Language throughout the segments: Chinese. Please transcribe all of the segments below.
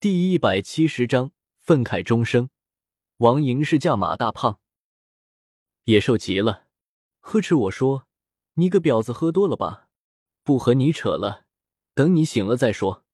第一百七十章愤慨终生。王莹是驾马大胖，野兽急了，呵斥我说：“你个婊子，喝多了吧？不和你扯了，等你醒了再说。”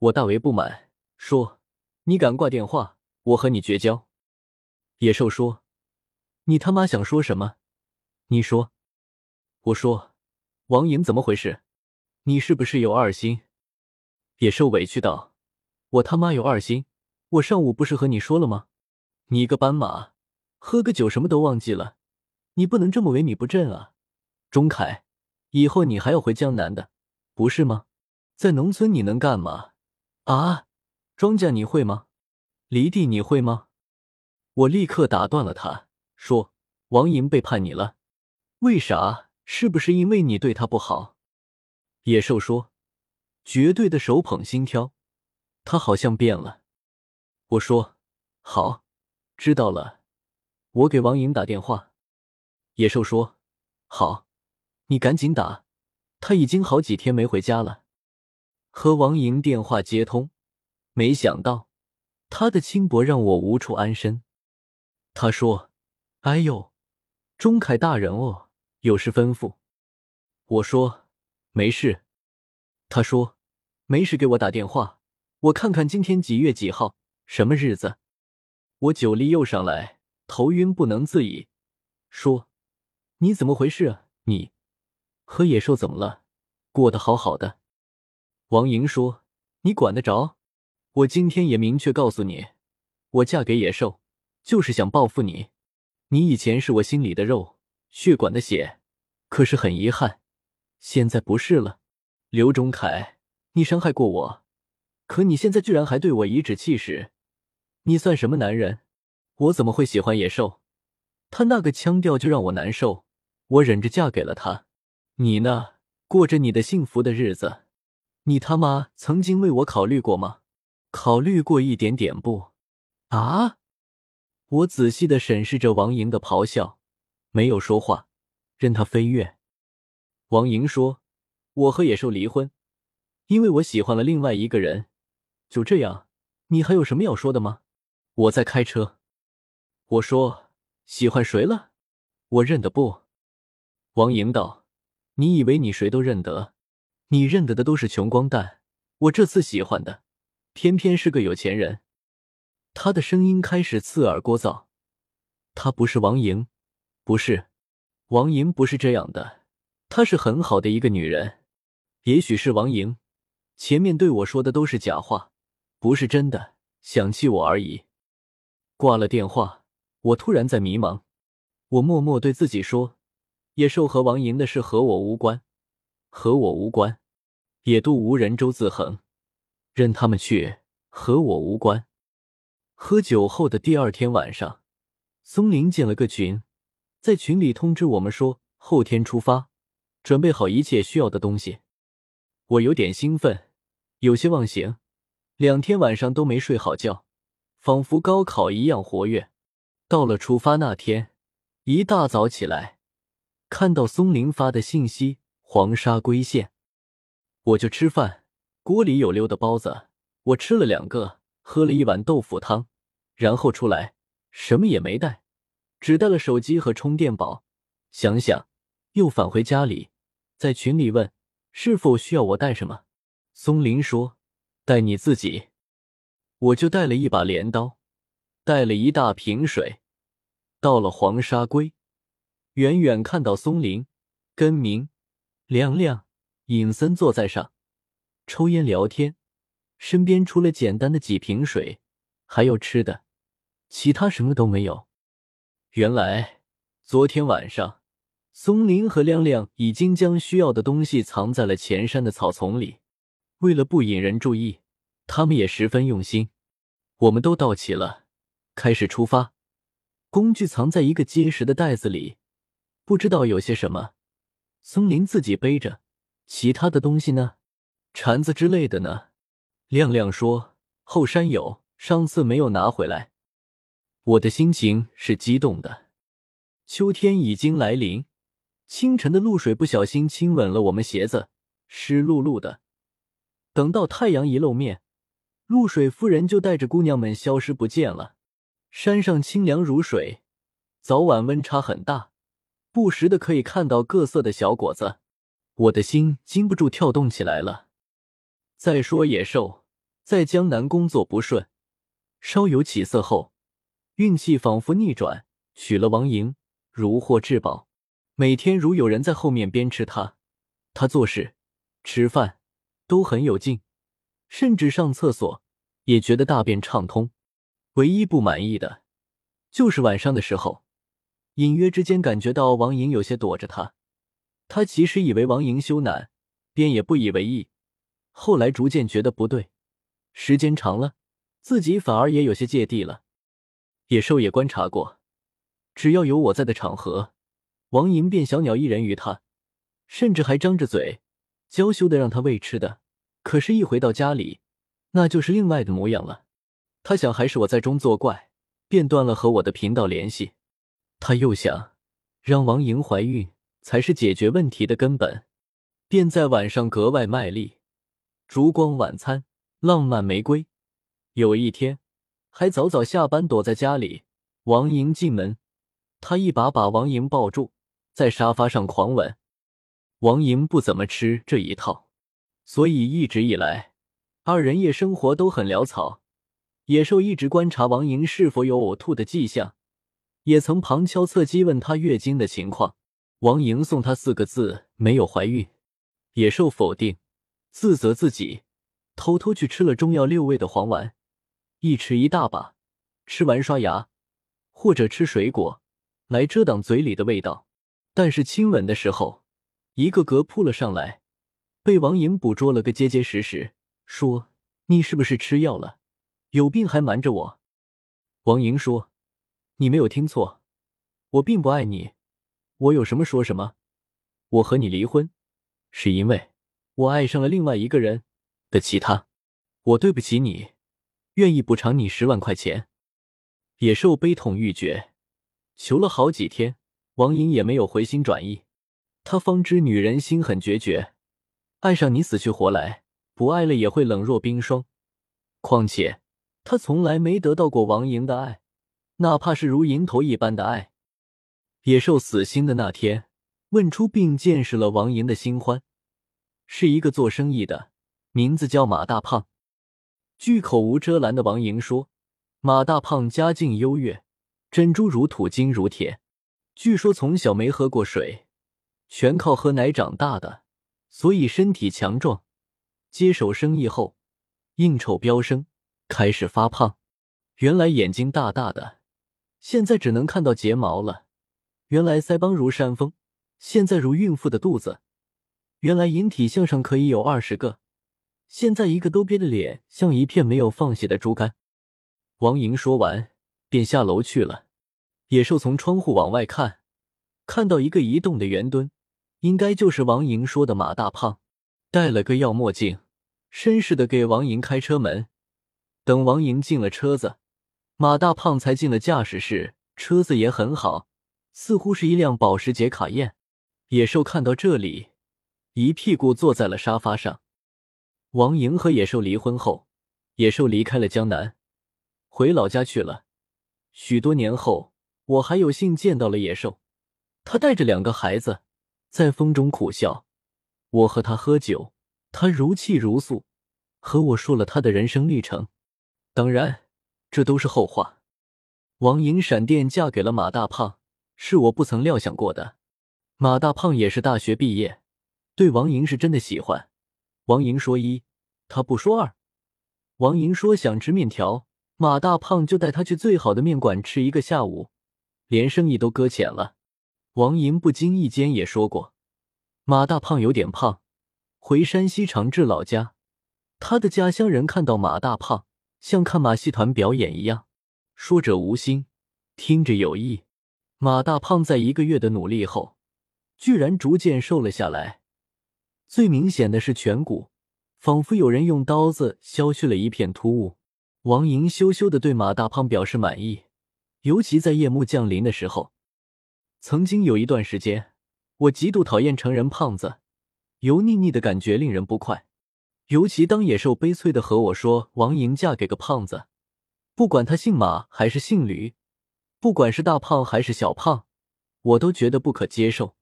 我大为不满，说：“你敢挂电话，我和你绝交。”野兽说：“你他妈想说什么？你说。”我说：“王莹怎么回事？你是不是有二心？”野兽委屈道。我他妈有二心！我上午不是和你说了吗？你个斑马，喝个酒什么都忘记了，你不能这么萎靡不振啊！钟凯，以后你还要回江南的，不是吗？在农村你能干嘛？啊，庄稼你会吗？犁地你会吗？我立刻打断了他，说：“王莹背叛你了，为啥？是不是因为你对他不好？”野兽说：“绝对的手捧心挑。”他好像变了，我说好，知道了，我给王莹打电话。野兽说好，你赶紧打，他已经好几天没回家了。和王莹电话接通，没想到他的轻薄让我无处安身。他说：“哎呦，钟凯大人哦，有事吩咐。”我说没事。他说没事，给我打电话。我看看今天几月几号，什么日子？我酒力又上来，头晕不能自已，说：“你怎么回事啊？你和野兽怎么了？过得好好的。”王莹说：“你管得着？我今天也明确告诉你，我嫁给野兽就是想报复你。你以前是我心里的肉，血管的血，可是很遗憾，现在不是了。刘忠凯，你伤害过我。”可你现在居然还对我颐指气使，你算什么男人？我怎么会喜欢野兽？他那个腔调就让我难受，我忍着嫁给了他。你呢？过着你的幸福的日子。你他妈曾经为我考虑过吗？考虑过一点点不？啊！我仔细的审视着王莹的咆哮，没有说话，任他飞跃。王莹说：“我和野兽离婚，因为我喜欢了另外一个人。”就这样，你还有什么要说的吗？我在开车。我说喜欢谁了？我认得不？王莹道：“你以为你谁都认得？你认得的都是穷光蛋。我这次喜欢的，偏偏是个有钱人。”他的声音开始刺耳聒噪。他不是王莹，不是王莹，不是这样的。她是很好的一个女人。也许是王莹，前面对我说的都是假话。不是真的想气我而已。挂了电话，我突然在迷茫。我默默对自己说：“野兽和王莹的事和我无关，和我无关。野渡无人舟自横，任他们去，和我无关。”喝酒后的第二天晚上，松林建了个群，在群里通知我们说后天出发，准备好一切需要的东西。我有点兴奋，有些忘形。两天晚上都没睡好觉，仿佛高考一样活跃。到了出发那天，一大早起来，看到松林发的信息“黄沙归县”，我就吃饭。锅里有溜的包子，我吃了两个，喝了一碗豆腐汤，然后出来，什么也没带，只带了手机和充电宝。想想，又返回家里，在群里问是否需要我带什么。松林说。带你自己，我就带了一把镰刀，带了一大瓶水。到了黄沙龟，远远看到松林、根明、亮亮、尹森坐在上，抽烟聊天，身边除了简单的几瓶水，还有吃的，其他什么都没有。原来昨天晚上，松林和亮亮已经将需要的东西藏在了前山的草丛里。为了不引人注意，他们也十分用心。我们都到齐了，开始出发。工具藏在一个结实的袋子里，不知道有些什么。松林自己背着，其他的东西呢？铲子之类的呢？亮亮说后山有，上次没有拿回来。我的心情是激动的。秋天已经来临，清晨的露水不小心亲吻了我们鞋子，湿漉漉的。等到太阳一露面，露水夫人就带着姑娘们消失不见了。山上清凉如水，早晚温差很大，不时的可以看到各色的小果子。我的心禁不住跳动起来了。再说野兽在江南工作不顺，稍有起色后，运气仿佛逆转，娶了王莹，如获至宝。每天如有人在后面鞭笞他，他做事、吃饭都很有劲，甚至上厕所也觉得大便畅通。唯一不满意的，就是晚上的时候，隐约之间感觉到王莹有些躲着他。他其实以为王莹羞赧，便也不以为意。后来逐渐觉得不对，时间长了，自己反而也有些芥蒂了。野兽也观察过，只要有我在的场合。王莹便小鸟依人于他，甚至还张着嘴娇羞的让他喂吃的。可是，一回到家里，那就是另外的模样了。他想，还是我在中作怪，便断了和我的频道联系。他又想，让王莹怀孕才是解决问题的根本，便在晚上格外卖力。烛光晚餐，浪漫玫瑰。有一天，还早早下班，躲在家里。王莹进门，他一把把王莹抱住。在沙发上狂吻，王莹不怎么吃这一套，所以一直以来，二人夜生活都很潦草。野兽一直观察王莹是否有呕吐的迹象，也曾旁敲侧击问她月经的情况。王莹送他四个字：没有怀孕。野兽否定，自责自己偷偷去吃了中药六味的黄丸，一吃一大把，吃完刷牙或者吃水果来遮挡嘴里的味道。但是亲吻的时候，一个个扑了上来，被王莹捕捉了个结结实实，说：“你是不是吃药了？有病还瞒着我？”王莹说：“你没有听错，我并不爱你，我有什么说什么。我和你离婚，是因为我爱上了另外一个人的其他。我对不起你，愿意补偿你十万块钱。”野兽悲痛欲绝，求了好几天。王莹也没有回心转意，他方知女人心很决绝，爱上你死去活来，不爱了也会冷若冰霜。况且他从来没得到过王莹的爱，哪怕是如蝇头一般的爱。野兽死心的那天，问出并见识了王莹的新欢，是一个做生意的，名字叫马大胖。据口无遮拦的王莹说，马大胖家境优越，珍珠如土，金如铁。据说从小没喝过水，全靠喝奶长大的，所以身体强壮。接手生意后，应酬飙升，开始发胖。原来眼睛大大的，现在只能看到睫毛了；原来腮帮如山峰，现在如孕妇的肚子；原来引体向上可以有二十个，现在一个都憋的脸像一片没有放血的猪肝。王莹说完，便下楼去了。野兽从窗户往外看，看到一个移动的圆墩，应该就是王莹说的马大胖，戴了个药墨镜，绅士的给王莹开车门。等王莹进了车子，马大胖才进了驾驶室。车子也很好，似乎是一辆保时捷卡宴。野兽看到这里，一屁股坐在了沙发上。王莹和野兽离婚后，野兽离开了江南，回老家去了。许多年后。我还有幸见到了野兽，他带着两个孩子在风中苦笑。我和他喝酒，他如泣如诉，和我说了他的人生历程。当然，这都是后话。王莹闪电嫁给了马大胖，是我不曾料想过的。马大胖也是大学毕业，对王莹是真的喜欢。王莹说一，他不说二。王莹说想吃面条，马大胖就带他去最好的面馆吃一个下午。连生意都搁浅了。王莹不经意间也说过，马大胖有点胖，回山西长治老家。他的家乡人看到马大胖，像看马戏团表演一样。说者无心，听着有意。马大胖在一个月的努力后，居然逐渐瘦了下来。最明显的是颧骨，仿佛有人用刀子削去了一片突兀。王莹羞羞的对马大胖表示满意。尤其在夜幕降临的时候，曾经有一段时间，我极度讨厌成人胖子，油腻腻的感觉令人不快。尤其当野兽悲催的和我说王莹嫁给个胖子，不管他姓马还是姓吕，不管是大胖还是小胖，我都觉得不可接受。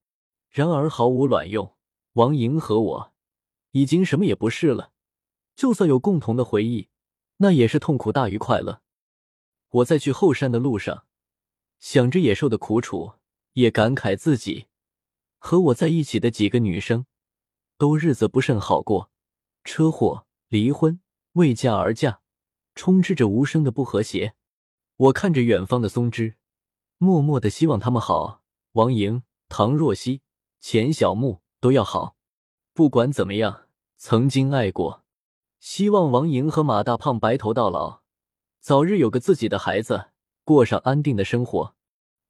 然而毫无卵用，王莹和我已经什么也不是了。就算有共同的回忆，那也是痛苦大于快乐。我在去后山的路上，想着野兽的苦楚，也感慨自己和我在一起的几个女生，都日子不甚好过，车祸、离婚、为嫁而嫁，充斥着无声的不和谐。我看着远方的松枝，默默的希望他们好。王莹、唐若曦、钱小木都要好。不管怎么样，曾经爱过。希望王莹和马大胖白头到老，早日有个自己的孩子，过上安定的生活。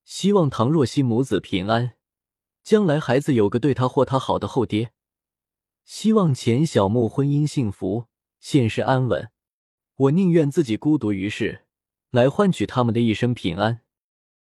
希望唐若曦母子平安，将来孩子有个对她或他好的后爹。希望钱小木婚姻幸福，现世安稳。我宁愿自己孤独于世，来换取他们的一生平安。